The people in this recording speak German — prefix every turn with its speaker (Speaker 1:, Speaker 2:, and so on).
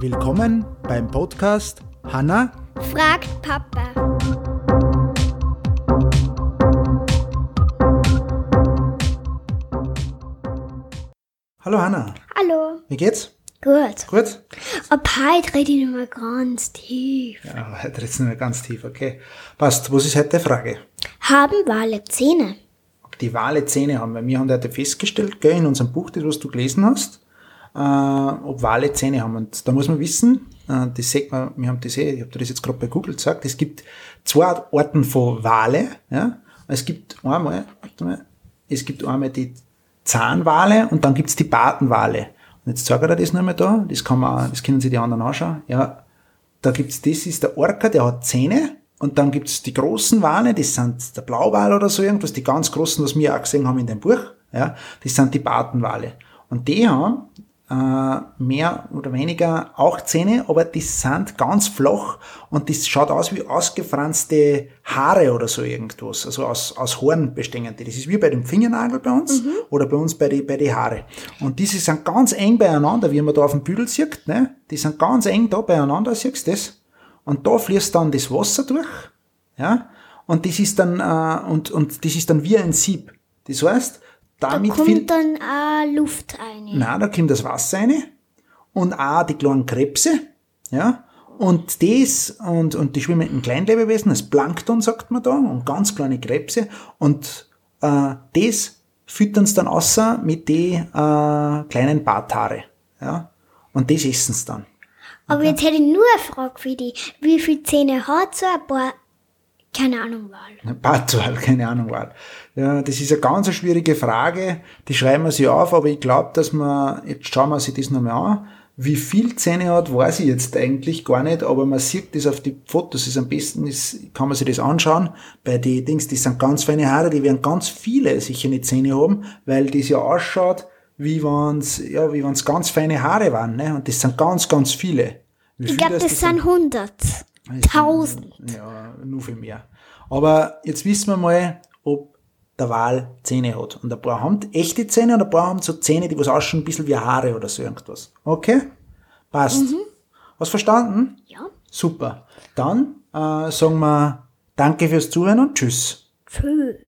Speaker 1: Willkommen beim Podcast Hanna
Speaker 2: Fragt Papa.
Speaker 1: Hallo Hanna,
Speaker 2: Hallo.
Speaker 1: wie geht's?
Speaker 2: Gut.
Speaker 1: Gut?
Speaker 2: Ab heute rede ich nochmal ganz tief.
Speaker 1: Ja, heute jetzt nicht mehr ganz tief, okay. Passt, was ist heute die Frage?
Speaker 2: Haben Wale Zähne?
Speaker 1: Die Wale Zähne haben, weil wir haben heute festgestellt, gell, in unserem Buch, das was du gelesen hast, äh, ob Wale Zähne haben. Und da muss man wissen, äh, das sieht man, wir haben das eh, ich habe das jetzt gerade bei Google gesagt, es gibt zwei Arten von Wale, ja. Es gibt einmal, mal, es gibt einmal die Zahnwale und dann gibt's die Bartenwale. Und jetzt zeige ich dir das nochmal da, das kann man, das können sich die anderen anschauen. Ja, da gibt's, das ist der Orca, der hat Zähne. Und dann gibt's die großen Wale, das sind der Blauwal oder so irgendwas, die ganz großen, was wir auch gesehen haben in dem Buch. Ja, das sind die Bartenwale. Und die haben äh, mehr oder weniger auch Zähne, aber die sind ganz flach und das schaut aus wie ausgefranste Haare oder so irgendwas, also aus, aus Horn bestehen die. Das ist wie bei dem Fingernagel bei uns oder bei uns bei die, bei die Haare. Und diese sind ganz eng beieinander, wie man da auf dem Büdel sieht, ne? Die sind ganz eng da beieinander, siehst du das? Und da fließt dann das Wasser durch, ja? Und das ist dann, äh, und, und das ist dann wie ein Sieb. Das heißt,
Speaker 2: Da
Speaker 1: damit
Speaker 2: kommt
Speaker 1: viel,
Speaker 2: dann auch Luft rein.
Speaker 1: Nein, da kommt das Wasser rein und auch die kleinen Krebse, ja, und das, und, und die schwimmenden Kleinlebewesen, das Plankton sagt man da, und ganz kleine Krebse, und äh, das füttern sie dann außer mit die äh, kleinen Barthaare, ja, und das essen sie dann.
Speaker 2: Aber jetzt hätte ich nur eine Frage für dich. Wie viele Zähne hat so ein paar, keine Ahnung, Wal?
Speaker 1: Bartwal, keine Ahnung, Wal. Ja, das ist eine ganz eine schwierige Frage, die schreiben wir sich auf, aber ich glaube, dass man, jetzt schauen wir sich das nochmal an, wie viel Zähne hat, weiß ich jetzt eigentlich gar nicht, aber man sieht das auf die Fotos, ist am besten, ist, kann man sich das anschauen, bei den Dings, das sind ganz feine Haare, die werden ganz viele sicher nicht Zähne haben, weil das ja ausschaut, wie wenn's, ja, wie wenn's ganz feine Haare waren, ne, und das sind ganz, ganz viele. Wie
Speaker 2: Ich glaube, das sind 100. 1000.
Speaker 1: ja, nur viel mehr. Aber jetzt wissen wir mal, ob der Wal Zähne hat. Und ein paar haben echte Zähne und ein paar haben so Zähne, die was ausschauen ein bisschen wie Haare oder so irgendwas. Okay? Passt. Hast verstanden?
Speaker 2: Ja.
Speaker 1: Super. Dann äh, sagen wir Danke fürs Zuhören und Tschüss.
Speaker 2: Tschüss.